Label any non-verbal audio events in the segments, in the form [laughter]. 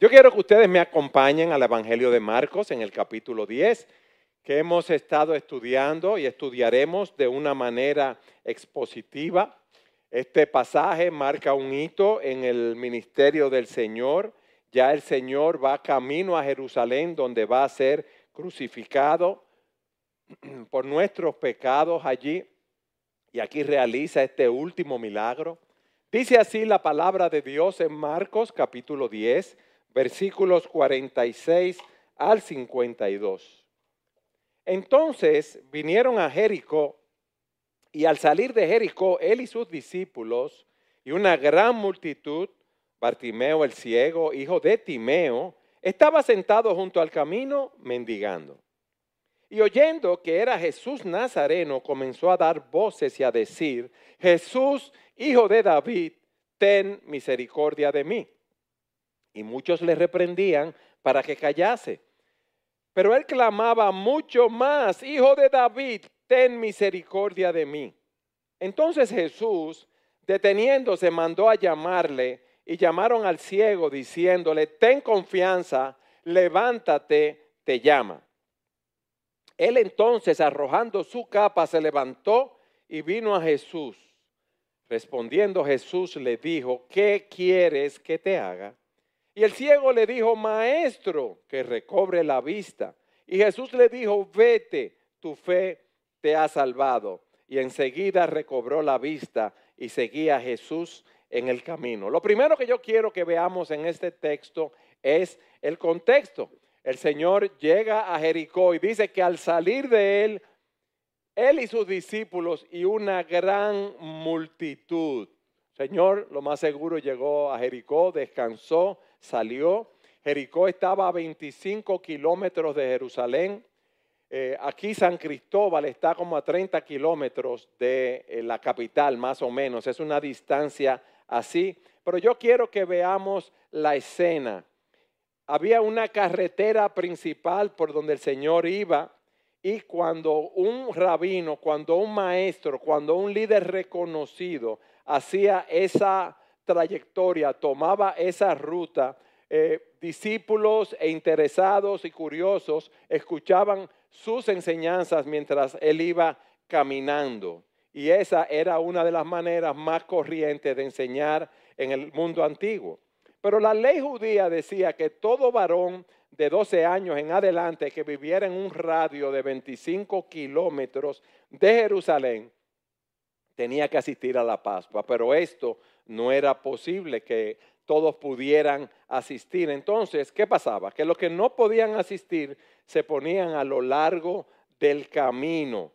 Yo quiero que ustedes me acompañen al Evangelio de Marcos en el capítulo 10, que hemos estado estudiando y estudiaremos de una manera expositiva. Este pasaje marca un hito en el ministerio del Señor. Ya el Señor va camino a Jerusalén donde va a ser crucificado [clears throat] por nuestros pecados allí. Y aquí realiza este último milagro. Dice así la palabra de Dios en Marcos capítulo 10 versículos 46 al 52. Entonces vinieron a Jericó y al salir de Jericó, él y sus discípulos y una gran multitud, Bartimeo el ciego, hijo de Timeo, estaba sentado junto al camino mendigando. Y oyendo que era Jesús Nazareno, comenzó a dar voces y a decir, Jesús, hijo de David, ten misericordia de mí. Y muchos le reprendían para que callase. Pero él clamaba mucho más, Hijo de David, ten misericordia de mí. Entonces Jesús, deteniéndose, mandó a llamarle y llamaron al ciego diciéndole, ten confianza, levántate, te llama. Él entonces, arrojando su capa, se levantó y vino a Jesús. Respondiendo Jesús le dijo, ¿qué quieres que te haga? Y el ciego le dijo, maestro, que recobre la vista. Y Jesús le dijo, vete, tu fe te ha salvado. Y enseguida recobró la vista y seguía a Jesús en el camino. Lo primero que yo quiero que veamos en este texto es el contexto. El Señor llega a Jericó y dice que al salir de él, él y sus discípulos y una gran multitud. Señor, lo más seguro llegó a Jericó, descansó, salió. Jericó estaba a 25 kilómetros de Jerusalén. Eh, aquí San Cristóbal está como a 30 kilómetros de eh, la capital, más o menos. Es una distancia así. Pero yo quiero que veamos la escena. Había una carretera principal por donde el Señor iba y cuando un rabino, cuando un maestro, cuando un líder reconocido hacía esa trayectoria, tomaba esa ruta, eh, discípulos e interesados y curiosos escuchaban sus enseñanzas mientras él iba caminando. Y esa era una de las maneras más corrientes de enseñar en el mundo antiguo. Pero la ley judía decía que todo varón de 12 años en adelante que viviera en un radio de 25 kilómetros de Jerusalén tenía que asistir a la Pascua. Pero esto no era posible que todos pudieran asistir. Entonces, ¿qué pasaba? Que los que no podían asistir se ponían a lo largo del camino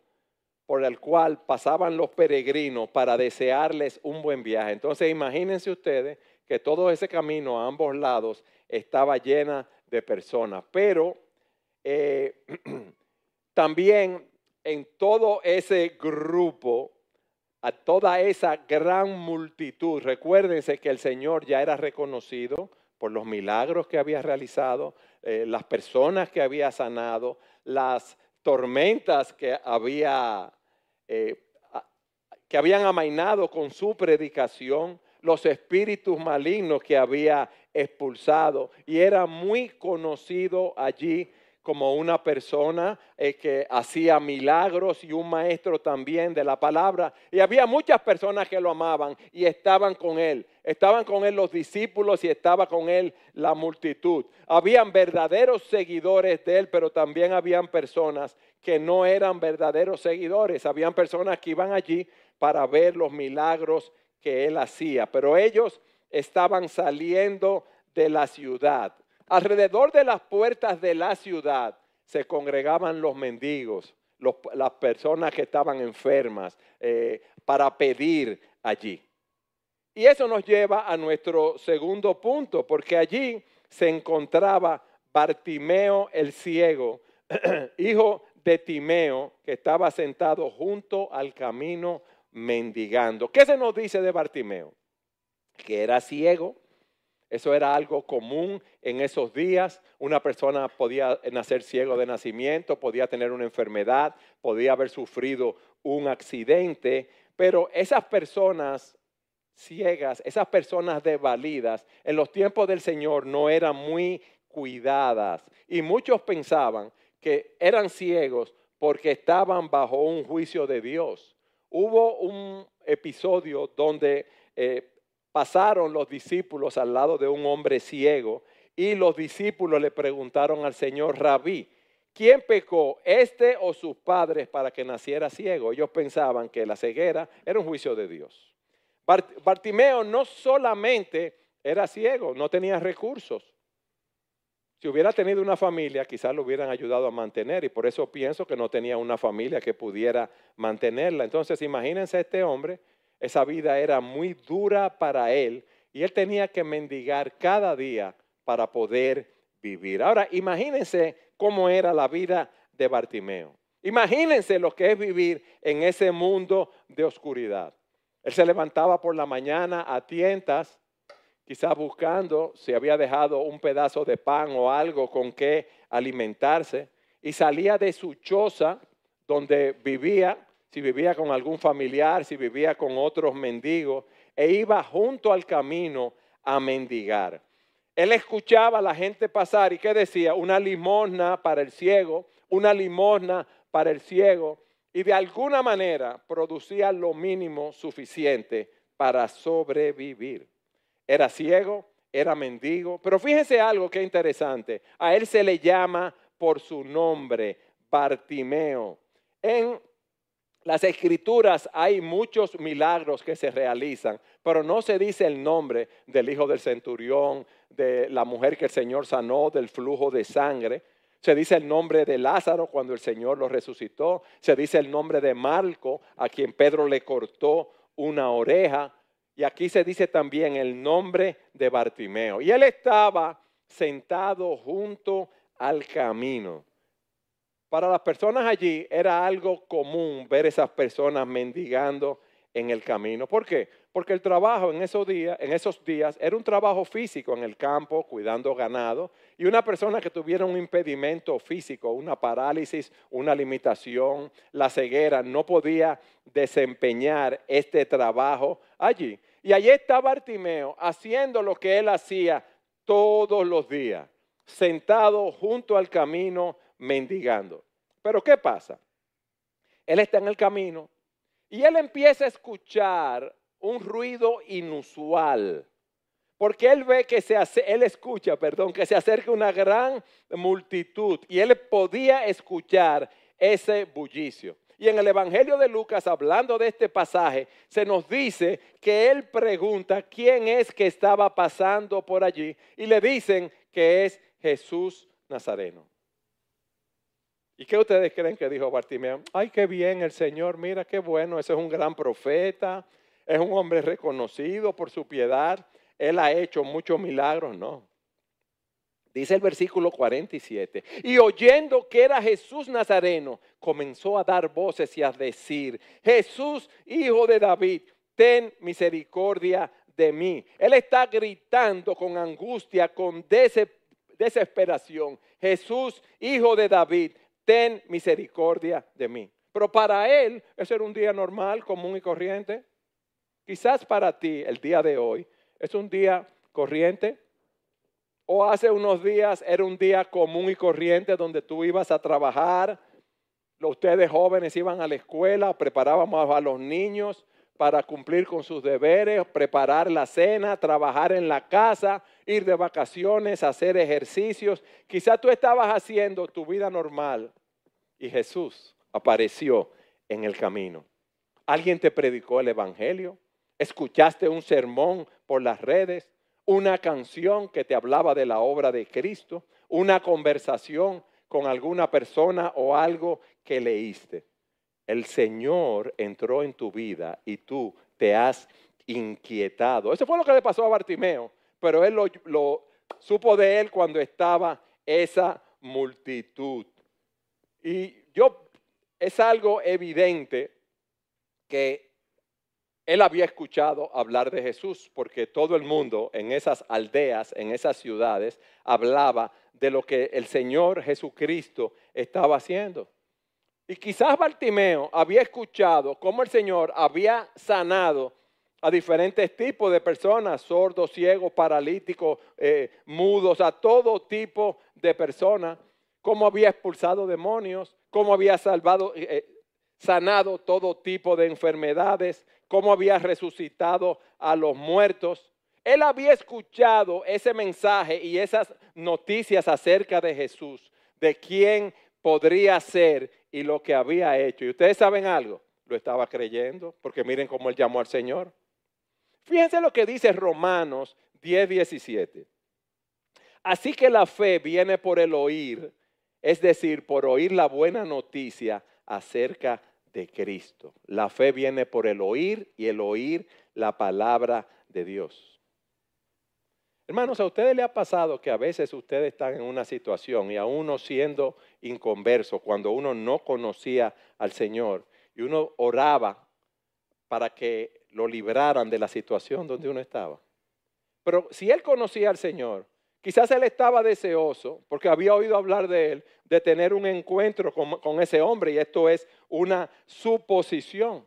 por el cual pasaban los peregrinos para desearles un buen viaje. Entonces, imagínense ustedes que todo ese camino a ambos lados estaba llena de personas. Pero eh, [clears throat] también en todo ese grupo a toda esa gran multitud. Recuérdense que el Señor ya era reconocido por los milagros que había realizado, eh, las personas que había sanado, las tormentas que había eh, que habían amainado con su predicación, los espíritus malignos que había expulsado y era muy conocido allí como una persona eh, que hacía milagros y un maestro también de la palabra. Y había muchas personas que lo amaban y estaban con él. Estaban con él los discípulos y estaba con él la multitud. Habían verdaderos seguidores de él, pero también habían personas que no eran verdaderos seguidores. Habían personas que iban allí para ver los milagros que él hacía. Pero ellos estaban saliendo de la ciudad Alrededor de las puertas de la ciudad se congregaban los mendigos, las personas que estaban enfermas, eh, para pedir allí. Y eso nos lleva a nuestro segundo punto, porque allí se encontraba Bartimeo el ciego, [clears throat] hijo de Timeo, que estaba sentado junto al camino mendigando. ¿Qué se nos dice de Bartimeo? Que era ciego, eso era algo común en esos días. Una persona podía nacer ciego de nacimiento, podía tener una enfermedad, podía haber sufrido un accidente, pero esas personas ciegas, esas personas desvalidas, en los tiempos del Señor no eran muy cuidadas. Y muchos pensaban que eran ciegos porque estaban bajo un juicio de Dios. Hubo un episodio donde eh, pasaron los discípulos al lado de un hombre ciego y los discípulos le preguntaron al Señor, rabí, ¿quién pecó, este o sus padres, para que naciera ciego? Ellos pensaban que la ceguera era un juicio de Dios. Bartimeo no solamente era ciego, no tenía recursos. Si hubiera tenido una familia, quizás lo hubieran ayudado a mantener y por eso pienso que no tenía una familia que pudiera mantenerla. Entonces, imagínense a este hombre, esa vida era muy dura para él y él tenía que mendigar cada día para poder vivir. Ahora, imagínense cómo era la vida de Bartimeo. Imagínense lo que es vivir en ese mundo de oscuridad. Él se levantaba por la mañana a tientas, quizás buscando si había dejado un pedazo de pan o algo con que alimentarse, y salía de su choza donde vivía, si vivía con algún familiar, si vivía con otros mendigos, e iba junto al camino a mendigar. Él escuchaba a la gente pasar y ¿qué decía? Una limosna para el ciego, una limosna para el ciego. Y de alguna manera producía lo mínimo suficiente para sobrevivir. Era ciego, era mendigo. Pero fíjense algo que interesante. A él se le llama por su nombre, Bartimeo. En las escrituras hay muchos milagros que se realizan, pero no se dice el nombre del hijo del centurión, de la mujer que el Señor sanó, del flujo de sangre. Se dice el nombre de Lázaro cuando el Señor lo resucitó. Se dice el nombre de Marco, a quien Pedro le cortó una oreja. Y aquí se dice también el nombre de Bartimeo. Y él estaba sentado junto al camino. Para las personas allí era algo común ver esas personas mendigando en el camino. ¿Por qué? Porque el trabajo en esos días, en esos días era un trabajo físico en el campo, cuidando ganado, y una persona que tuviera un impedimento físico, una parálisis, una limitación, la ceguera, no podía desempeñar este trabajo allí. Y allí estaba Bartimeo haciendo lo que él hacía todos los días, sentado junto al camino mendigando. Pero ¿qué pasa? Él está en el camino y él empieza a escuchar un ruido inusual. Porque él ve que se hace, él escucha, perdón, que se acerca una gran multitud y él podía escuchar ese bullicio. Y en el Evangelio de Lucas, hablando de este pasaje, se nos dice que él pregunta quién es que estaba pasando por allí y le dicen que es Jesús Nazareno. ¿Y qué ustedes creen que dijo Bartimeo? Ay, qué bien el Señor, mira qué bueno, ese es un gran profeta, es un hombre reconocido por su piedad, él ha hecho muchos milagros, no. Dice el versículo 47, y oyendo que era Jesús Nazareno, comenzó a dar voces y a decir, Jesús, hijo de David, ten misericordia de mí. Él está gritando con angustia, con desesperación, Jesús, hijo de David, ten misericordia de mí. Pero para él, ese era un día normal, común y corriente. Quizás para ti, el día de hoy, es un día corriente. O hace unos días era un día común y corriente donde tú ibas a trabajar, ustedes jóvenes iban a la escuela, preparábamos a los niños para cumplir con sus deberes, preparar la cena, trabajar en la casa, ir de vacaciones, hacer ejercicios. Quizá tú estabas haciendo tu vida normal y Jesús apareció en el camino. Alguien te predicó el Evangelio, escuchaste un sermón por las redes, una canción que te hablaba de la obra de Cristo, una conversación con alguna persona o algo que leíste el Señor entró en tu vida y tú te has inquietado. Eso fue lo que le pasó a Bartimeo, pero él lo, supo de él cuando estaba esa multitud. Y yo, es algo evidente que él había escuchado hablar de Jesús, porque todo el mundo en esas aldeas, en esas ciudades, hablaba de lo que el Señor Jesucristo estaba haciendo. Y quizás Bartimeo había escuchado cómo el Señor había sanado a diferentes tipos de personas, sordos, ciegos, paralíticos, eh, mudos, a todo tipo de personas, cómo había expulsado demonios, cómo había salvado, eh, eh, sanado todo tipo de enfermedades, cómo había resucitado a los muertos. Él había escuchado ese mensaje y esas noticias acerca de Jesús, de quién podría ser y lo que había hecho. Y ustedes saben algo, lo estaba creyendo, porque miren cómo él llamó al Señor. Fíjense lo que dice Romanos 10, 17. Así que la fe viene por el oír, es decir, por oír la buena noticia acerca de Cristo. La fe viene por el oír y el oír la palabra de Dios. Hermanos, ¿a ustedes le ha pasado que a veces ustedes están en una situación y a uno siendo inconverso, cuando uno no conocía al Señor y uno oraba para que lo libraran de la situación donde uno estaba? Pero si él conocía al Señor, quizás él estaba deseoso, porque había oído hablar de él, de tener un encuentro con, con ese hombre y esto es una suposición.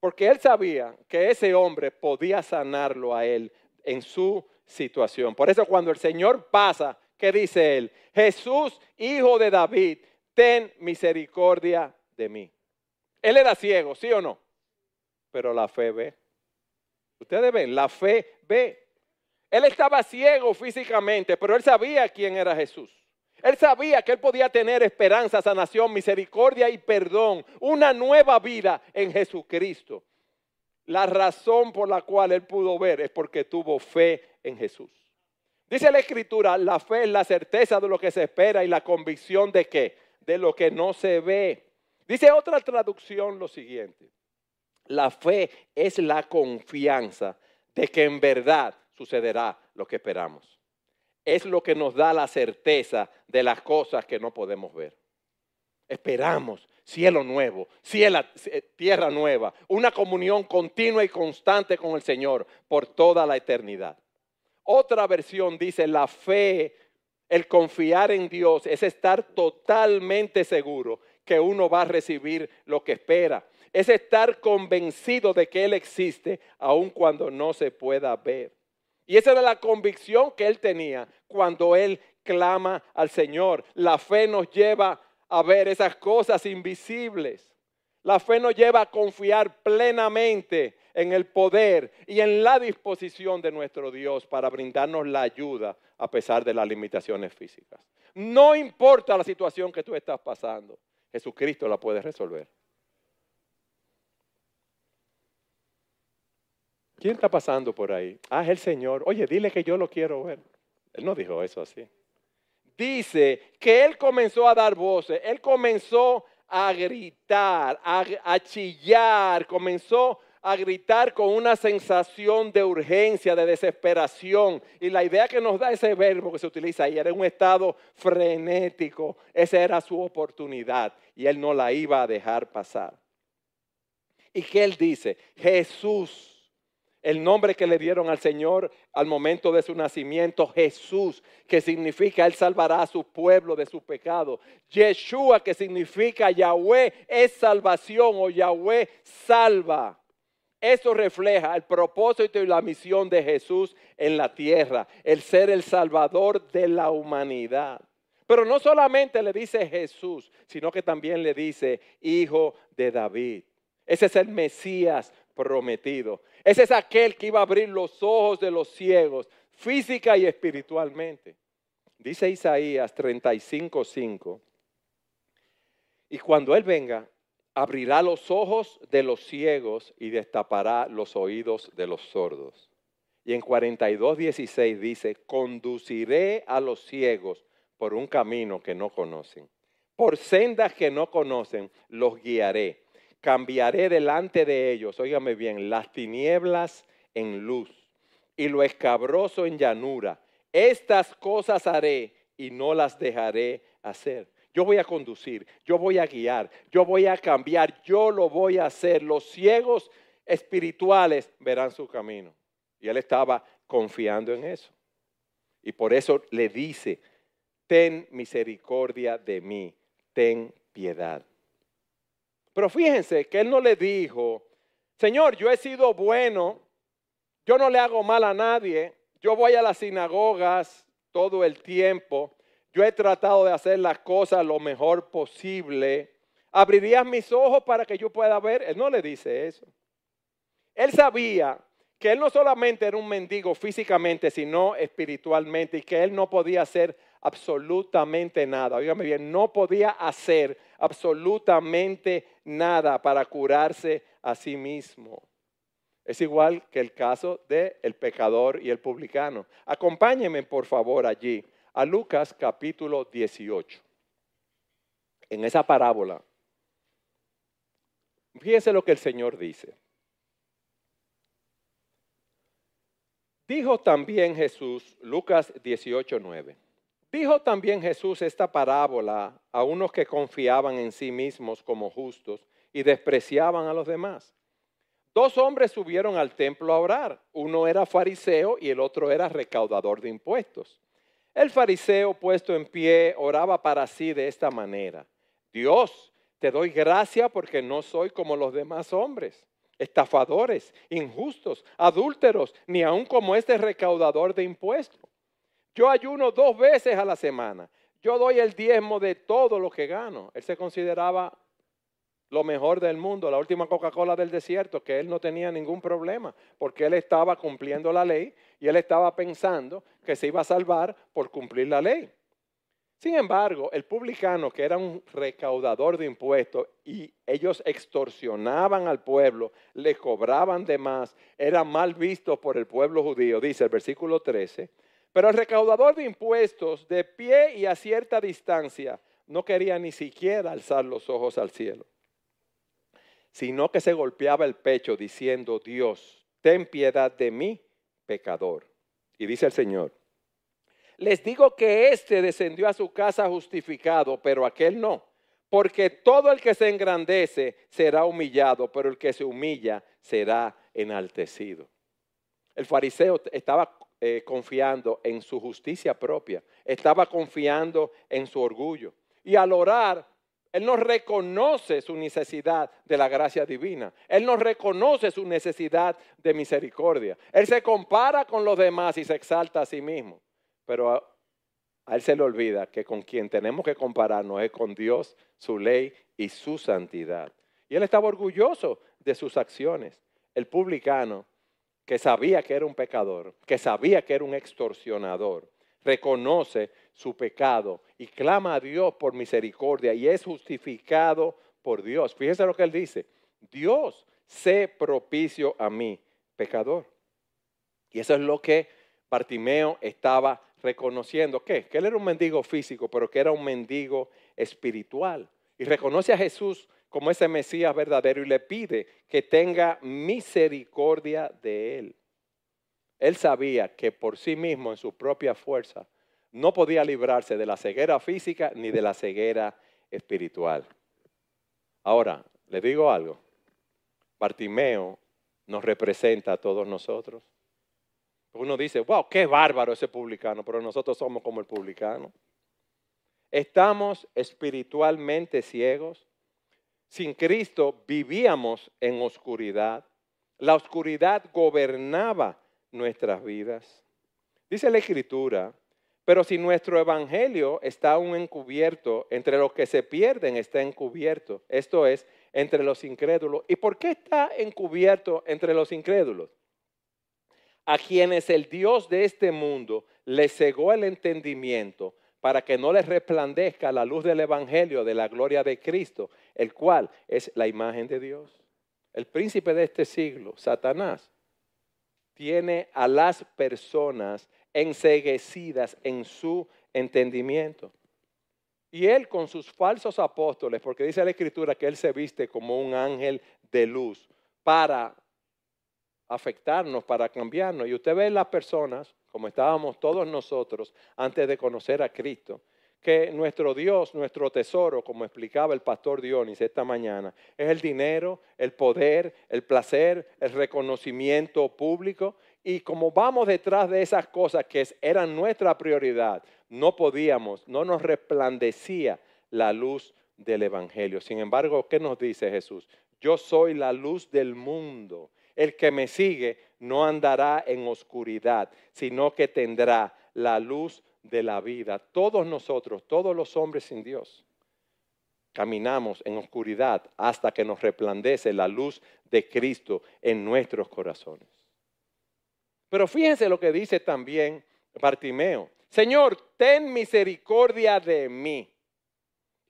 Porque él sabía que ese hombre podía sanarlo a él en su situación. Por eso cuando el Señor pasa, ¿qué dice él? Jesús, hijo de David, ten misericordia de mí. Él era ciego, ¿sí o no? Pero la fe ve. Ustedes ven, la fe ve. Él estaba ciego físicamente, pero él sabía quién era Jesús. Él sabía que él podía tener esperanza, sanación, misericordia y perdón, una nueva vida en Jesucristo. La razón por la cual él pudo ver es porque tuvo fe en Jesús. Dice la escritura, la fe es la certeza de lo que se espera y la convicción de qué? De lo que no se ve. Dice otra traducción lo siguiente. La fe es la confianza de que en verdad sucederá lo que esperamos. Es lo que nos da la certeza de las cosas que no podemos ver. Esperamos cielo nuevo, cielo, tierra nueva, una comunión continua y constante con el Señor por toda la eternidad. Otra versión dice, la fe, el confiar en Dios es estar totalmente seguro que uno va a recibir lo que espera. Es estar convencido de que Él existe aun cuando no se pueda ver. Y esa era la convicción que Él tenía cuando Él clama al Señor. La fe nos lleva a ver esas cosas invisibles. La fe nos lleva a confiar plenamente en el poder y en la disposición de nuestro Dios para brindarnos la ayuda a pesar de las limitaciones físicas. No importa la situación que tú estás pasando, Jesucristo la puede resolver. ¿Quién está pasando por ahí? Ah, es el Señor. Oye, dile que yo lo quiero ver. Él no dijo eso así dice que él comenzó a dar voces, él comenzó a gritar, a, chillar, comenzó a gritar con una sensación de urgencia, de desesperación. Y la idea que nos da ese verbo que se utiliza ahí era un estado frenético. Esa era su oportunidad y él no la iba a dejar pasar. ¿Y qué él dice? Jesús el nombre que le dieron al Señor al momento de su nacimiento, Jesús, que significa Él salvará a su pueblo de su pecado. Yeshua, que significa Yahweh es salvación o Yahweh salva. Eso refleja el propósito y la misión de Jesús en la tierra, el ser el salvador de la humanidad. Pero no solamente le dice Jesús, sino que también le dice hijo de David. Ese es el Mesías prometido. Ese es aquel que iba a abrir los ojos de los ciegos, física y espiritualmente. Dice Isaías 35:5. Y cuando Él venga, abrirá los ojos de los ciegos y destapará los oídos de los sordos. Y en 42:16 dice, conduciré a los ciegos por un camino que no conocen. Por sendas que no conocen, los guiaré cambiaré delante de ellos, óigame bien, las tinieblas en luz y lo escabroso en llanura. Estas cosas haré y no las dejaré hacer. Yo voy a conducir, yo voy a guiar, yo voy a cambiar, yo lo voy a hacer. Los ciegos espirituales verán su camino. Y él estaba confiando en eso. Y por eso le dice, ten misericordia de mí, ten piedad. Pero fíjense que él no le dijo, Señor, yo he sido bueno, yo no le hago mal a nadie, yo voy a las sinagogas todo el tiempo, yo he tratado de hacer las cosas lo mejor posible. ¿Abrirías mis ojos para que yo pueda ver? Él no le dice eso. Él sabía que él no solamente era un mendigo físicamente, sino espiritualmente, y que él no podía hacer absolutamente nada. Óigame bien, no podía hacer absolutamente nada para curarse a sí mismo. Es igual que el caso del el pecador y el publicano. Acompáñenme, por favor, allí a Lucas capítulo 18. En esa parábola, fíjense lo que el Señor dice. Dijo también Jesús, Lucas 18, 9. Dijo también Jesús esta parábola a unos que confiaban en sí mismos como justos y despreciaban a los demás. Dos hombres subieron al templo a orar. Uno era fariseo y el otro era recaudador de impuestos. El fariseo puesto en pie oraba para sí de esta manera. Dios, te doy gracia porque no soy como los demás hombres, estafadores, injustos, adúlteros, ni aun como este recaudador de impuestos. Yo ayuno dos veces a la semana. Yo doy el diezmo de todo lo que gano. Él se consideraba lo mejor del mundo, la última Coca-Cola del desierto, que él no tenía ningún problema, porque él estaba cumpliendo la ley y él estaba pensando que se iba a salvar por cumplir la ley. Sin embargo, el publicano, que era un recaudador de impuestos y ellos extorsionaban al pueblo, le cobraban de más, era mal visto por el pueblo judío, dice el versículo 13, pero el recaudador de impuestos, de pie y a cierta distancia, no quería ni siquiera alzar los ojos al cielo, sino que se golpeaba el pecho diciendo, Dios, ten piedad de mí, pecador. Y dice el Señor, les digo que éste descendió a su casa justificado, pero aquel no. Porque todo el que se engrandece será humillado, pero el que se humilla será enaltecido. El fariseo estaba eh, confiando en su justicia propia, estaba confiando en su orgullo. Y al orar, él no reconoce su necesidad de la gracia divina. Él no reconoce su necesidad de misericordia. Él se compara con los demás y se exalta a sí mismo. Pero a, a él se le olvida que con quien tenemos que compararnos es con Dios, su ley y su santidad. Y él estaba orgulloso de sus acciones. El publicano que sabía que era un pecador, que sabía que era un extorsionador, reconoce su pecado y clama a Dios por misericordia y es justificado por Dios. Fíjense lo que él dice, Dios, sé propicio a mí, pecador. Y eso es lo que Bartimeo estaba reconociendo. ¿Qué? Que él era un mendigo físico, pero que era un mendigo espiritual. Y reconoce a Jesús como ese Mesías verdadero y le pide que tenga misericordia de él. Él sabía que por sí mismo, en su propia fuerza, no podía librarse de la ceguera física ni de la ceguera espiritual. Ahora, le digo algo. Bartimeo nos representa a todos nosotros. Uno dice, wow, qué bárbaro ese publicano, pero nosotros somos como el publicano. Estamos espiritualmente ciegos sin Cristo vivíamos en oscuridad. La oscuridad gobernaba nuestras vidas. Dice la Escritura, pero si nuestro evangelio está aún encubierto, entre los que se pierden está encubierto, esto es, entre los incrédulos. ¿Y por qué está encubierto entre los incrédulos? A quienes el Dios de este mundo les cegó el entendimiento para que no les resplandezca la luz del Evangelio de la gloria de Cristo, el cual es la imagen de Dios. El príncipe de este siglo, Satanás, tiene a las personas enseguecidas en su entendimiento. Y él con sus falsos apóstoles, porque dice la escritura que él se viste como un ángel de luz para afectarnos, para cambiarnos. Y usted ve las personas como estábamos todos nosotros antes de conocer a Cristo, que nuestro Dios, nuestro tesoro, como explicaba el pastor Dionis esta mañana, es el dinero, el poder, el placer, el reconocimiento público. Y como vamos detrás de esas cosas que eran nuestra prioridad, no podíamos, no nos resplandecía la luz del Evangelio. Sin embargo, ¿qué nos dice Jesús? Yo soy la luz del mundo. El que me sigue no andará en oscuridad, sino que tendrá la luz de la vida. Todos nosotros, todos los hombres sin Dios, caminamos en oscuridad hasta que nos resplandece la luz de Cristo en nuestros corazones. Pero fíjense lo que dice también Bartimeo. Señor, ten misericordia de mí.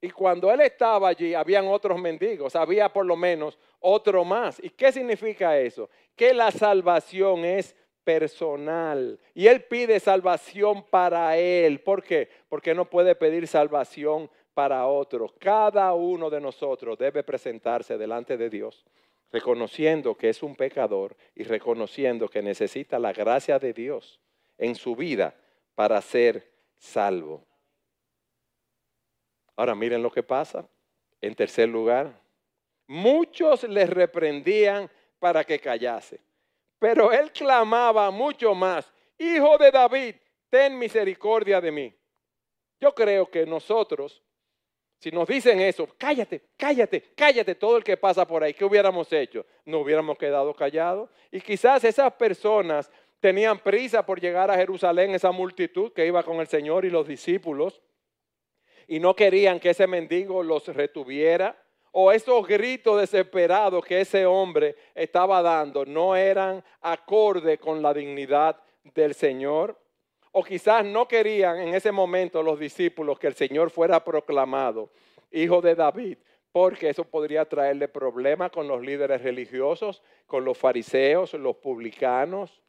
Y cuando él estaba allí, habían otros mendigos, había por lo menos otro más. ¿Y qué significa eso? Que la salvación es personal. Y él pide salvación para él. ¿Por qué? Porque no puede pedir salvación para otro. Cada uno de nosotros debe presentarse delante de Dios, reconociendo que es un pecador y reconociendo que necesita la gracia de Dios en su vida para ser salvo. Ahora miren lo que pasa. En tercer lugar, muchos les reprendían para que callase. Pero él clamaba mucho más, Hijo de David, ten misericordia de mí. Yo creo que nosotros, si nos dicen eso, cállate, cállate, cállate, todo el que pasa por ahí, ¿qué hubiéramos hecho? No hubiéramos quedado callados. Y quizás esas personas tenían prisa por llegar a Jerusalén, esa multitud que iba con el Señor y los discípulos y no querían que ese mendigo los retuviera, o esos gritos desesperados que ese hombre estaba dando no eran acorde con la dignidad del Señor, o quizás no querían en ese momento los discípulos que el Señor fuera proclamado hijo de David, porque eso podría traerle problemas con los líderes religiosos, con los fariseos, los publicanos.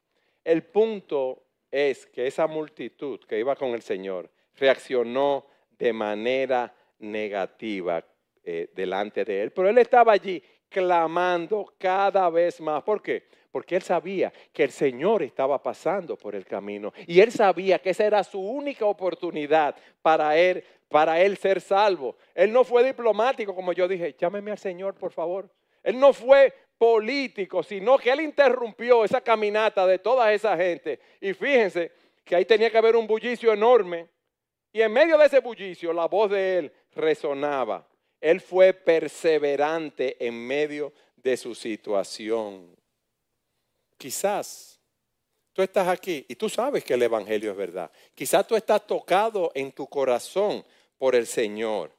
El punto es que esa multitud que iba con el Señor reaccionó de manera negativa eh, delante de él. Pero él estaba allí clamando cada vez más. ¿Por qué? Porque él sabía que el Señor estaba pasando por el camino y él sabía que esa era su única oportunidad para él, para él ser salvo. Él no fue diplomático, como yo dije, llámeme al Señor, por favor. Él no fue político, sino que él interrumpió esa caminata de toda esa gente. Y fíjense que ahí tenía que haber un bullicio enorme y en medio de ese bullicio, la voz de él resonaba. Él fue perseverante en medio de su situación. Quizás tú estás aquí y tú sabes que el Evangelio es verdad. Quizás tú estás tocado en tu corazón por el Señor.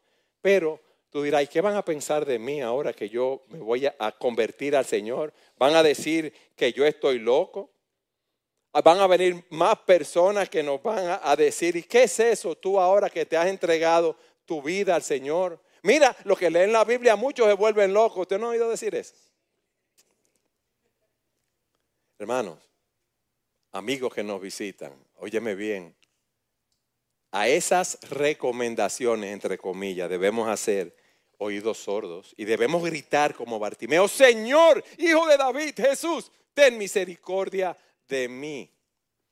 Pero tú dirás, ¿y qué van a pensar de mí ahora que yo me voy a convertir al Señor? ¿Van a decir que yo estoy loco? van a venir más personas que nos van a, decir, ¿y qué es eso tú ahora que te has entregado tu vida al Señor? Mira, lo que leen la Biblia, muchos se vuelven locos. ¿Usted no ha oído decir eso? Hermanos, amigos que nos visitan, óyeme bien, a esas recomendaciones, entre comillas, debemos hacer oídos sordos y debemos gritar como Bartimeo, Señor, Hijo de David, Jesús, ten misericordia de mí.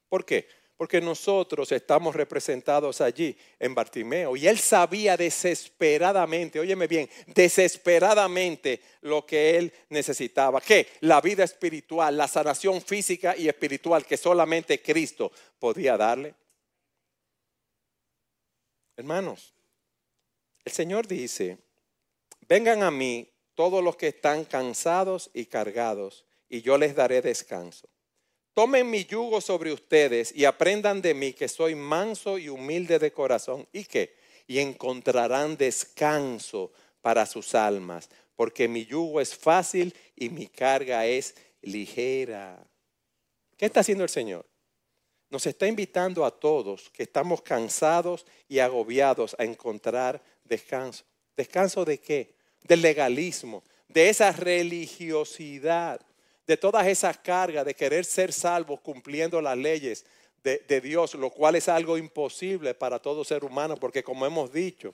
¿Por qué? Porque nosotros estamos representados allí en Bartimeo y él sabía desesperadamente, óyeme bien, desesperadamente lo que él necesitaba. ¿Qué? La vida espiritual, la sanación física y espiritual que solamente Cristo podía darle. Hermanos, el Señor dice, vengan a mí todos los que están cansados y cargados y yo les daré descanso. Tomen mi yugo sobre ustedes y aprendan de mí que soy manso y humilde de corazón. ¿Y qué? Y encontrarán descanso para sus almas, porque mi yugo es fácil y mi carga es ligera. ¿Qué está haciendo el Señor? Nos está invitando a todos que estamos cansados y agobiados a encontrar descanso. ¿Descanso de qué? Del legalismo, de esa religiosidad de todas esas cargas de querer ser salvos cumpliendo las leyes de, Dios, lo cual es algo imposible para todo ser humano, porque como hemos dicho,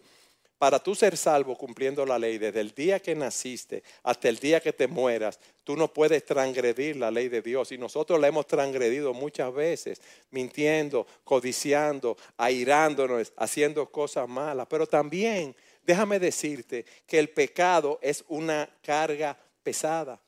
para tú ser salvo cumpliendo la ley, desde el día que naciste hasta el día que te mueras, tú no puedes transgredir la ley de Dios. Y nosotros la hemos transgredido muchas veces, mintiendo, codiciando, airándonos, haciendo cosas malas. Pero también, déjame decirte que el pecado es una carga pesada.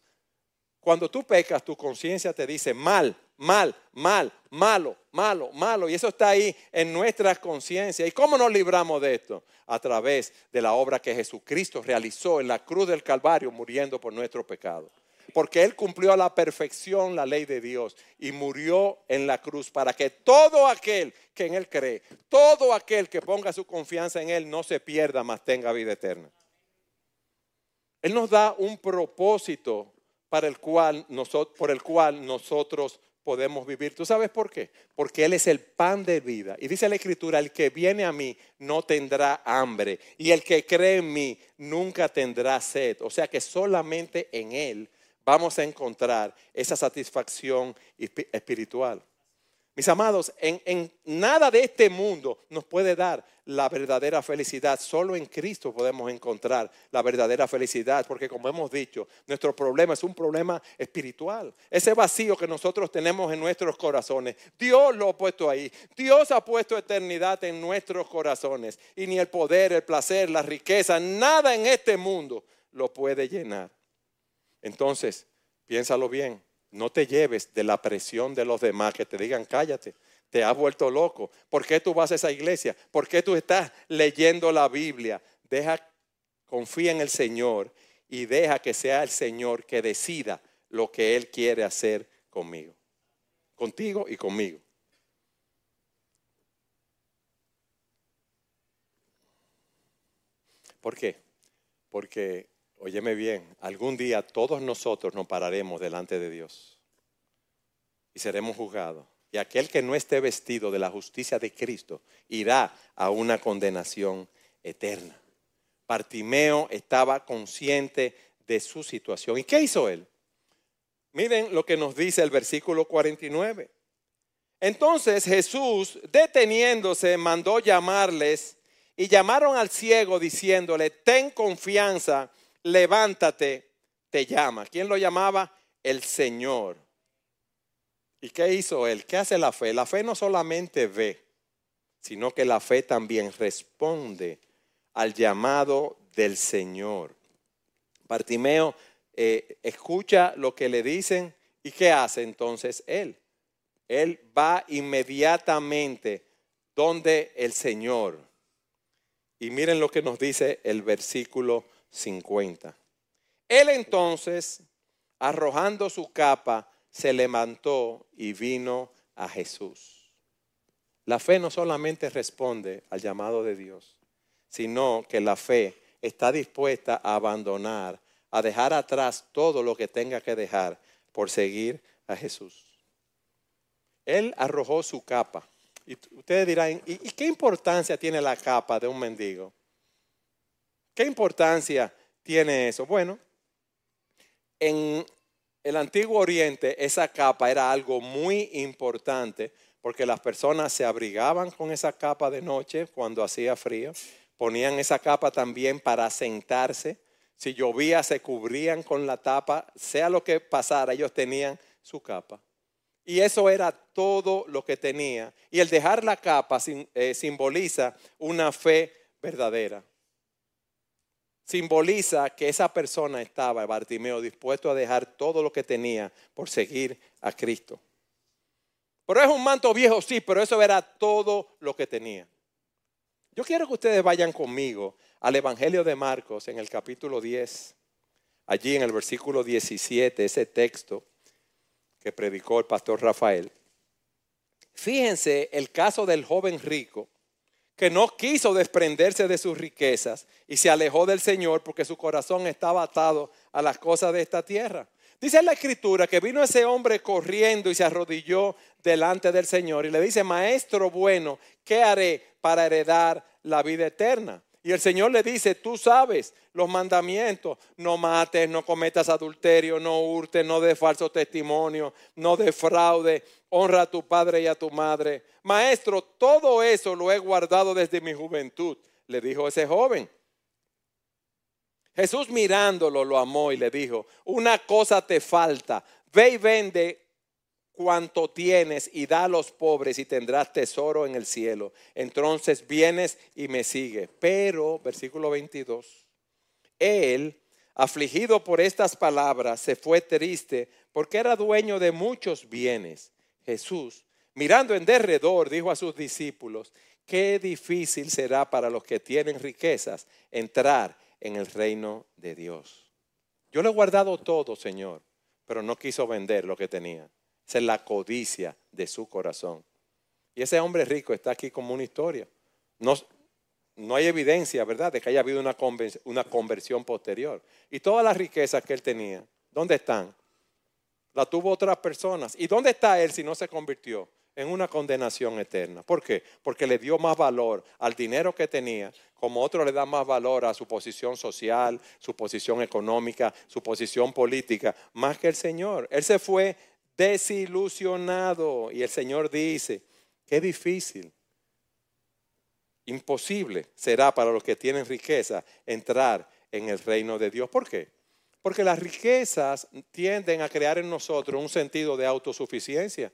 Cuando tú pecas, tu conciencia te dice mal, mal, mal, malo, malo, malo. Y eso está ahí en nuestras conciencias. ¿Y cómo nos libramos de esto? A través de la obra que Jesucristo realizó en la cruz del Calvario, muriendo por nuestro pecado. Porque Él cumplió a la perfección la ley de Dios y murió en la cruz para que todo aquel que en Él cree, todo aquel que ponga su confianza en Él no se pierda, mas tenga vida eterna. Él nos da un propósito para el cual por el cual nosotros podemos vivir. ¿Tú sabes por qué? Porque Él es el pan de vida. Y dice la Escritura, el que viene a mí no tendrá hambre. Y el que cree en mí nunca tendrá sed. O sea que solamente en Él vamos a encontrar esa satisfacción espiritual. Mis amados, en, nada de este mundo nos puede dar la verdadera felicidad. Solo en Cristo podemos encontrar la verdadera felicidad, porque como hemos dicho, nuestro problema es un problema espiritual. Ese vacío que nosotros tenemos en nuestros corazones, Dios lo ha puesto ahí. Dios ha puesto eternidad en nuestros corazones. Y ni el poder, el placer, la riqueza, nada en este mundo lo puede llenar. Entonces, piénsalo bien. No te lleves de la presión de los demás que te digan cállate. Te has vuelto loco. ¿Por qué tú vas a esa iglesia? ¿Por qué tú estás leyendo la Biblia? Deja, confía en el Señor y deja que sea el Señor que decida lo que Él quiere hacer conmigo. Contigo y conmigo. ¿Por qué? Porque Óyeme bien, algún día todos nosotros nos pararemos delante de Dios y seremos juzgados. Y aquel que no esté vestido de la justicia de Cristo irá a una condenación eterna. Bartimeo estaba consciente de su situación. ¿Y qué hizo él? Miren lo que nos dice el versículo 49. Entonces Jesús, deteniéndose, mandó llamarles y llamaron al ciego diciéndole, ten confianza levántate, te llama. ¿Quién lo llamaba? El Señor. ¿Y qué hizo él? ¿Qué hace la fe? La fe no solamente ve, sino que la fe también responde al llamado del Señor. Bartimeo eh, escucha lo que le dicen y ¿qué hace entonces él? Él va inmediatamente donde el Señor. Y miren lo que nos dice el versículo 50. Él entonces, arrojando su capa, se levantó y vino a Jesús. La fe no solamente responde al llamado de Dios, sino que la fe está dispuesta a abandonar, a dejar atrás todo lo que tenga que dejar por seguir a Jesús. Él arrojó su capa. Y ustedes dirán, ¿y, qué importancia tiene la capa de un mendigo? ¿Qué importancia tiene eso? Bueno, en el antiguo oriente esa capa era algo muy importante porque las personas se abrigaban con esa capa de noche cuando hacía frío, ponían esa capa también para sentarse, si llovía se cubrían con la tapa, sea lo que pasara, ellos tenían su capa. Y eso era todo lo que tenía. Y el dejar la capa eh, simboliza una fe verdadera simboliza que esa persona estaba, Bartimeo, dispuesto a dejar todo lo que tenía por seguir a Cristo. Pero es un manto viejo, sí, pero eso era todo lo que tenía. Yo quiero que ustedes vayan conmigo al Evangelio de Marcos en el capítulo 10, allí en el versículo 17, ese texto que predicó el pastor Rafael. Fíjense el caso del joven rico que no quiso desprenderse de sus riquezas y se alejó del Señor porque su corazón estaba atado a las cosas de esta tierra. Dice la escritura que vino ese hombre corriendo y se arrodilló delante del Señor y le dice, maestro bueno, ¿qué haré para heredar la vida eterna? Y el Señor le dice, tú sabes los mandamientos, no mates, no cometas adulterio, no hurtes, no des falso testimonio, no defraude, honra a tu padre y a tu madre. Maestro, todo eso lo he guardado desde mi juventud, le dijo ese joven. Jesús mirándolo lo amó y le dijo, una cosa te falta, ve y vende cuanto tienes y da a los pobres y tendrás tesoro en el cielo. Entonces vienes y me sigues. Pero, versículo 22, él, afligido por estas palabras, se fue triste porque era dueño de muchos bienes. Jesús, mirando en derredor, dijo a sus discípulos, qué difícil será para los que tienen riquezas entrar en el reino de Dios. Yo le he guardado todo, Señor, pero no quiso vender lo que tenía. Esa es la codicia de su corazón. Y ese hombre rico está aquí como una historia. No, no hay evidencia, ¿verdad?, de que haya habido una, una conversión posterior. Y todas las riquezas que él tenía, ¿dónde están? La tuvo otras personas. ¿Y dónde está él si no se convirtió? En una condenación eterna. ¿Por qué? Porque le dio más valor al dinero que tenía, como otro le da más valor a su posición social, su posición económica, su posición política, más que el Señor. Él se fue desilusionado y el Señor dice, qué difícil Imposible será para los que tienen riqueza entrar en el reino de Dios. ¿Por qué? Porque las riquezas tienden a crear en nosotros un sentido de autosuficiencia.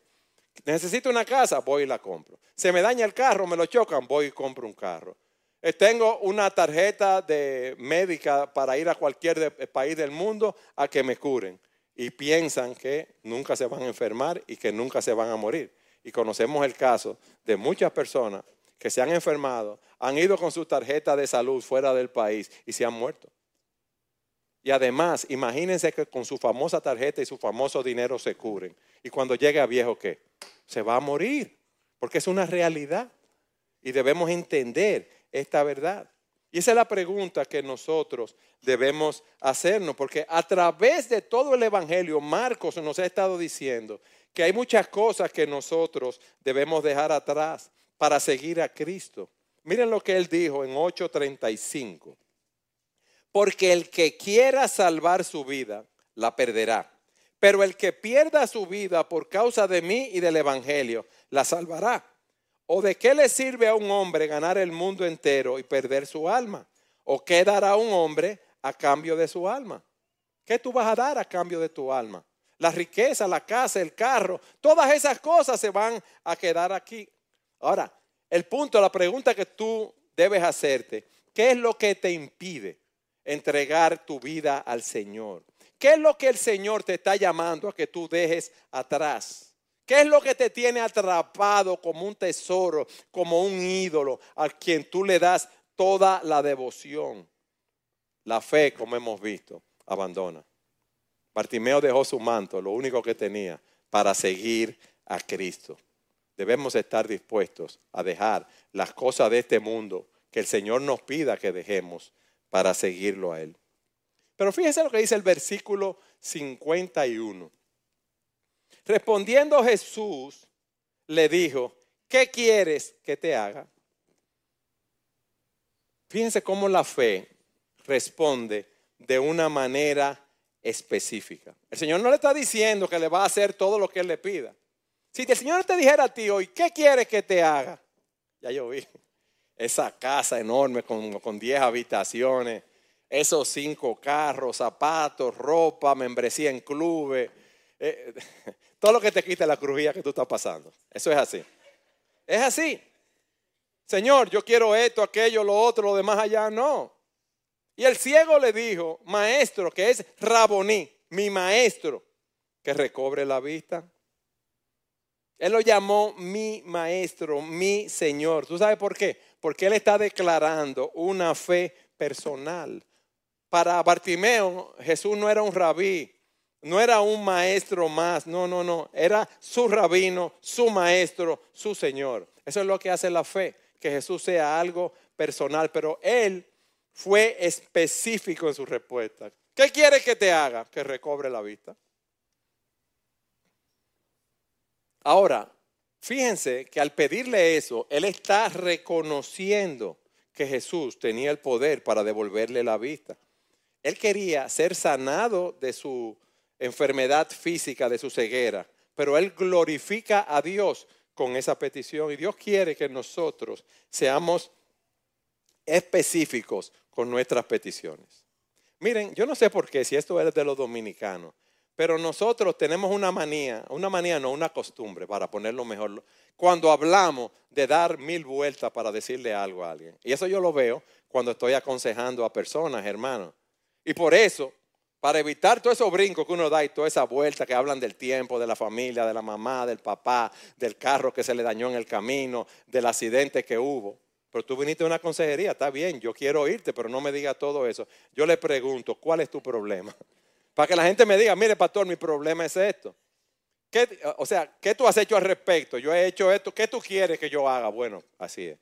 Necesito una casa, voy y la compro. Se me daña el carro, me lo chocan, voy y compro un carro. Eh, tengo una tarjeta de médica para ir a cualquier país del mundo a que me curen. Y piensan que nunca se van a enfermar y que nunca se van a morir. Y conocemos el caso de muchas personas que se han enfermado, han ido con su tarjeta de salud fuera del país y se han muerto. Y además, imagínense que con su famosa tarjeta y su famoso dinero se cubren. Y cuando llegue a viejo, ¿qué? Se va a morir, porque es una realidad. Y debemos entender esta verdad. Y esa es la pregunta que nosotros debemos hacernos, porque a través de todo el Evangelio, Marcos nos ha estado diciendo que hay muchas cosas que nosotros debemos dejar atrás para seguir a Cristo. Miren lo que él dijo en 8:35. Porque el que quiera salvar su vida, la perderá. Pero el que pierda su vida por causa de mí y del Evangelio, la salvará. ¿O de qué le sirve a un hombre ganar el mundo entero y perder su alma? ¿O qué dará un hombre a cambio de su alma? ¿Qué tú vas a dar a cambio de tu alma? La riqueza, la casa, el carro, todas esas cosas se van a quedar aquí. Ahora, el punto, la pregunta que tú debes hacerte, ¿qué es lo que te impide entregar tu vida al Señor? ¿Qué es lo que el Señor te está llamando a que tú dejes atrás? ¿Qué es lo que te tiene atrapado como un tesoro, como un ídolo, a quien tú le das toda la devoción? La fe, como hemos visto, abandona. Bartimeo dejó su manto, lo único que tenía, para seguir a Cristo debemos estar dispuestos a dejar las cosas de este mundo que el Señor nos pida que dejemos para seguirlo a Él. Pero fíjense lo que dice el versículo 51. Respondiendo Jesús, le dijo, ¿qué quieres que te haga? Fíjense cómo la fe responde de una manera específica. El Señor no le está diciendo que le va a hacer todo lo que Él le pida. Si el Señor te dijera a ti hoy, ¿qué quieres que te haga? Ya yo vi esa casa enorme con 10 habitaciones, esos cinco carros, zapatos, ropa, membresía en clubes, eh, todo lo que te quita la crujía que tú estás pasando. Eso es así. Es así. Señor, yo quiero esto, aquello, lo otro, lo demás allá. No. Y el ciego le dijo, maestro, que es Raboní, mi maestro, que recobre la vista. Él lo llamó mi maestro, mi Señor. ¿Tú sabes por qué? Porque Él está declarando una fe personal. Para Bartimeo, Jesús no era un rabí, no era un maestro más, no, no, no. Era su rabino, su maestro, su Señor. Eso es lo que hace la fe, que Jesús sea algo personal, pero Él fue específico en su respuesta. ¿Qué quiere que te haga? Que recobre la vista. Ahora, fíjense que al pedirle eso, él está reconociendo que Jesús tenía el poder para devolverle la vista. Él quería ser sanado de su enfermedad física, de su ceguera, pero él glorifica a Dios con esa petición y Dios quiere que nosotros seamos específicos con nuestras peticiones. Miren, yo no sé por qué, si esto es de los dominicanos, pero nosotros tenemos una manía, una manía no, una costumbre, para ponerlo mejor, cuando hablamos de dar mil vueltas para decirle algo a alguien. Y eso yo lo veo cuando estoy aconsejando a personas, hermanos. Y por eso para evitar todos esos brincos que uno da y toda esa vuelta que hablan del tiempo, de la familia, de la mamá, del papá, del carro que se le dañó en el camino, del accidente que hubo. Pero tú viniste a una consejería, está bien, yo quiero oírte, pero no me diga todo eso. Yo le pregunto, ¿cuál es tu problema? [laughs] Para que la gente me diga, mire, pastor, mi problema es esto. o sea, ¿qué tú has hecho al respecto? Yo he hecho esto, ¿qué tú quieres que yo haga? Bueno, así es.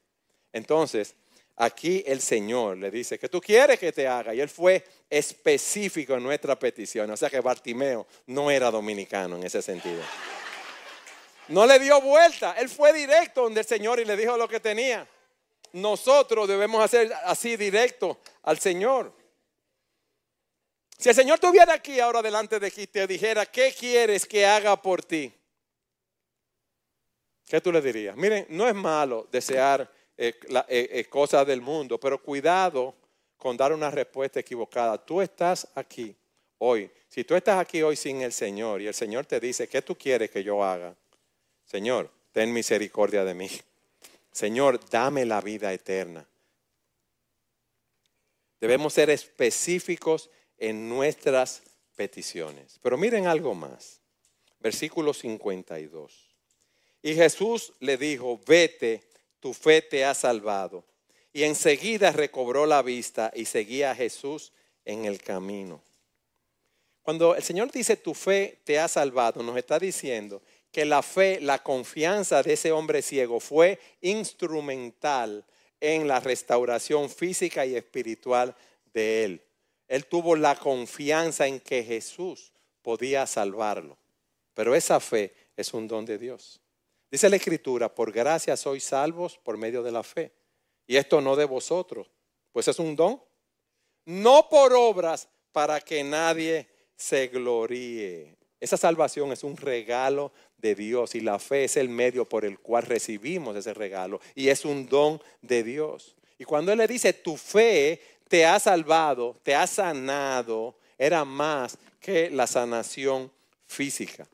Entonces, aquí el Señor le dice, ¿qué tú quieres que te haga? Y él fue específico en nuestra petición. O sea que Bartimeo no era dominicano en ese sentido. No le dio vuelta, él fue directo donde el Señor y le dijo lo que tenía nosotros debemos hacer así directo al Señor. Si el Señor estuviera aquí ahora delante de ti y te dijera, ¿qué quieres que haga por ti? ¿Qué tú le dirías? Miren, no es malo desear eh, cosas del mundo, pero cuidado con dar una respuesta equivocada. Tú estás aquí hoy. Si tú estás aquí hoy sin el Señor y el Señor te dice, ¿qué tú quieres que yo haga? Señor, ten misericordia de mí. Señor, dame la vida eterna. Debemos ser específicos en nuestras peticiones. Pero miren algo más. Versículo 52. Y Jesús le dijo, vete, tu fe te ha salvado. Y enseguida recobró la vista y seguía a Jesús en el camino. Cuando el Señor dice, tu fe te ha salvado, nos está diciendo que la fe, la confianza de ese hombre ciego fue instrumental en la restauración física y espiritual de él. Él tuvo la confianza en que Jesús podía salvarlo. Pero esa fe es un don de Dios. Dice la Escritura, por gracia sois salvos por medio de la fe. Y esto no de vosotros, pues es un don. No por obras para que nadie se gloríe. Esa salvación es un regalo de Dios y la fe es el medio por el cual recibimos ese regalo y es un don de Dios. Y cuando Él le dice, tu fe te ha salvado, te ha sanado, era más que la sanación física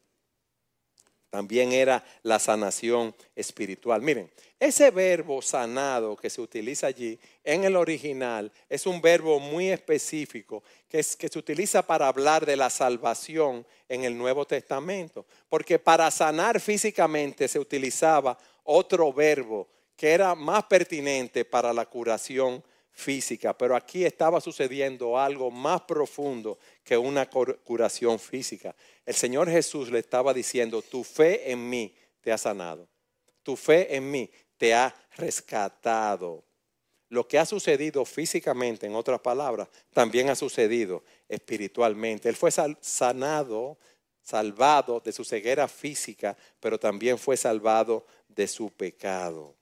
también era la sanación espiritual. Miren, ese verbo sanado que se utiliza allí en el original es un verbo muy específico que, se utiliza para hablar de la salvación en el Nuevo Testamento. Porque para sanar físicamente se utilizaba otro verbo que era más pertinente para la curación física, pero aquí estaba sucediendo algo más profundo que una curación física. El Señor Jesús le estaba diciendo, tu fe en mí te ha sanado, tu fe en mí te ha rescatado. Lo que ha sucedido físicamente, en otras palabras, también ha sucedido espiritualmente. Él fue sanado, salvado de su ceguera física, pero también fue salvado de su pecado.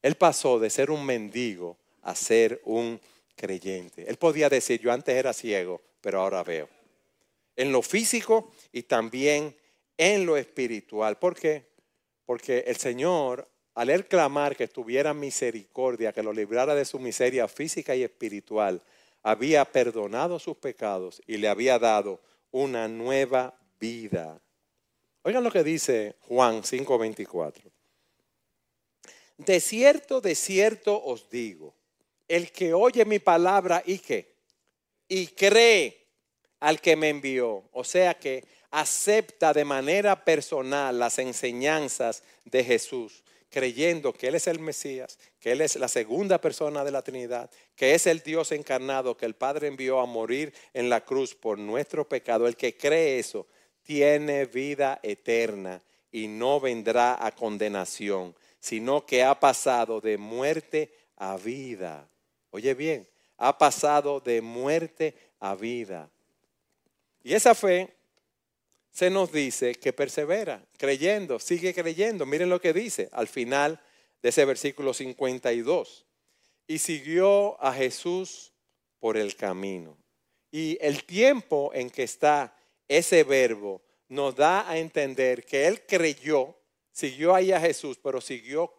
Él pasó de ser un mendigo a ser un creyente. Él podía decir, yo antes era ciego, pero ahora veo. En lo físico y también en lo espiritual. ¿Por qué? Porque el Señor, al él clamar que tuviera misericordia, que lo librara de su miseria física y espiritual, había perdonado sus pecados y le había dado una nueva vida. Oigan lo que dice Juan 5:24. De cierto, de cierto os digo el que oye mi palabra y que, y cree al que me envió, o sea que acepta de manera personal las enseñanzas de Jesús, creyendo que Él es el Mesías, que Él es la segunda persona de la Trinidad, que es el Dios encarnado que el Padre envió a morir en la cruz por nuestro pecado. El que cree eso tiene vida eterna y no vendrá a condenación, sino que ha pasado de muerte a vida. Oye bien, ha pasado de muerte a vida. Y esa fe se nos dice que persevera, creyendo, sigue creyendo. Miren lo que dice al final de ese versículo 52. Y siguió a Jesús por el camino. Y el tiempo en que está ese verbo nos da a entender que él creyó, siguió ahí a Jesús, pero siguió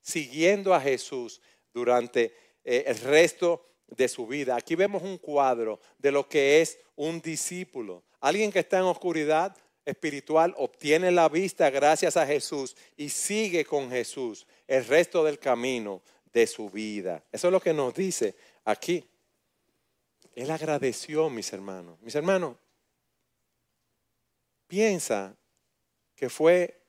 siguiendo a Jesús durante eh, el resto de su vida. Aquí vemos un cuadro de lo que es un discípulo. Alguien que está en oscuridad espiritual obtiene la vista gracias a Jesús y sigue con Jesús el resto del camino de su vida. Eso es lo que nos dice aquí. Él agradeció, mis hermanos. Mis hermanos, piensa que fue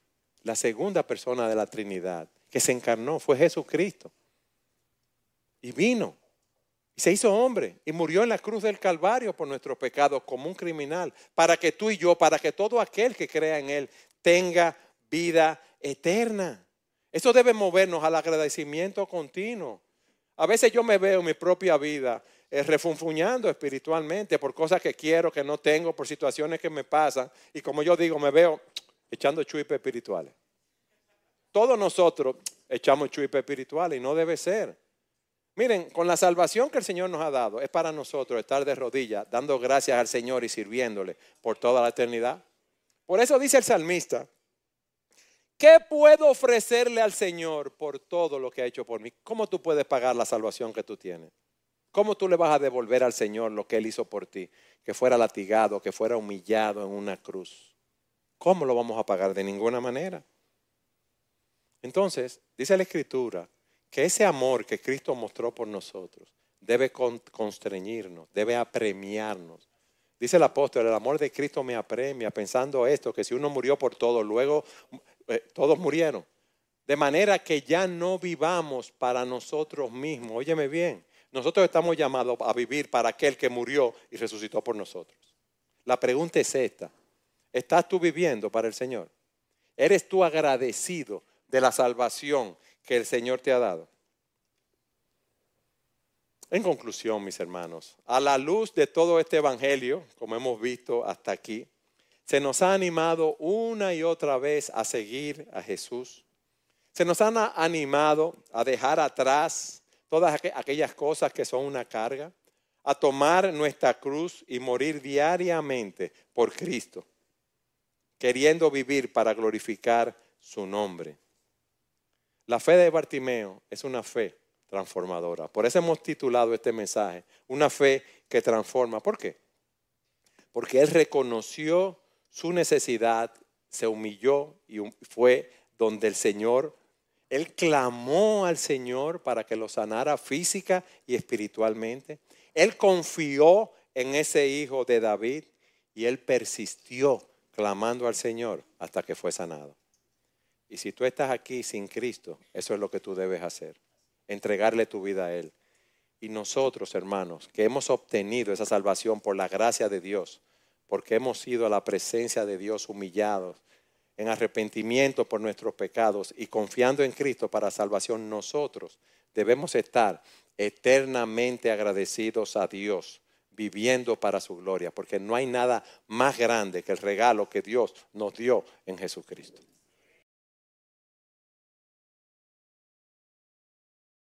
la segunda persona de la Trinidad que se encarnó, fue Jesucristo. Y vino, y se hizo hombre, y murió en la cruz del Calvario por nuestros pecados como un criminal, para que tú y yo, para que todo aquel que crea en Él tenga vida eterna. Eso debe movernos al agradecimiento continuo. A veces yo me veo en mi propia vida eh, refunfuñando espiritualmente por cosas que quiero, que no tengo, por situaciones que me pasan. Y como yo digo, me veo echando chuipes espirituales. Todos nosotros echamos chuipes espirituales y no debe ser. Miren, con la salvación que el Señor nos ha dado, es para nosotros estar de rodillas, dando gracias al Señor y sirviéndole por toda la eternidad. Por eso dice el salmista, ¿qué puedo ofrecerle al Señor por todo lo que ha hecho por mí? ¿Cómo tú puedes pagar la salvación que tú tienes? ¿Cómo tú le vas a devolver al Señor lo que Él hizo por ti? Que fuera latigado, que fuera humillado en una cruz. ¿Cómo lo vamos a pagar? De ninguna manera. Entonces, dice la Escritura que ese amor que Cristo mostró por nosotros debe constreñirnos, debe apremiarnos. Dice el apóstol, el amor de Cristo me apremia pensando esto, que si uno murió por todo, luego eh, todos murieron. De manera que ya no vivamos para nosotros mismos. Óyeme bien, nosotros estamos llamados a vivir para aquel que murió y resucitó por nosotros. La pregunta es esta. ¿Estás tú viviendo para el Señor? ¿Eres tú agradecido de la salvación que el Señor te ha dado? En conclusión, mis hermanos, a la luz de todo este Evangelio, como hemos visto hasta aquí, se nos ha animado una y otra vez a seguir a Jesús. Se nos ha animado a dejar atrás todas aquellas cosas que son una carga, a tomar nuestra cruz y morir diariamente por Cristo, queriendo vivir para glorificar su nombre. La fe de Bartimeo es una fe transformadora. Por eso hemos titulado este mensaje, una fe que transforma. ¿Por qué? Porque él reconoció su necesidad, se humilló y fue donde el Señor él clamó al Señor para que lo sanara física y espiritualmente. Él confió en ese hijo de David y él persistió clamando al Señor hasta que fue sanado. Y si tú estás aquí sin Cristo, eso es lo que tú debes hacer, entregarle tu vida a Él. Y nosotros, hermanos, que hemos obtenido esa salvación por la gracia de Dios, porque hemos ido a la presencia de Dios humillados, en arrepentimiento por nuestros pecados y confiando en Cristo para salvación, nosotros debemos estar eternamente agradecidos a Dios, viviendo para su gloria, porque no hay nada más grande que el regalo que Dios nos dio en Jesucristo.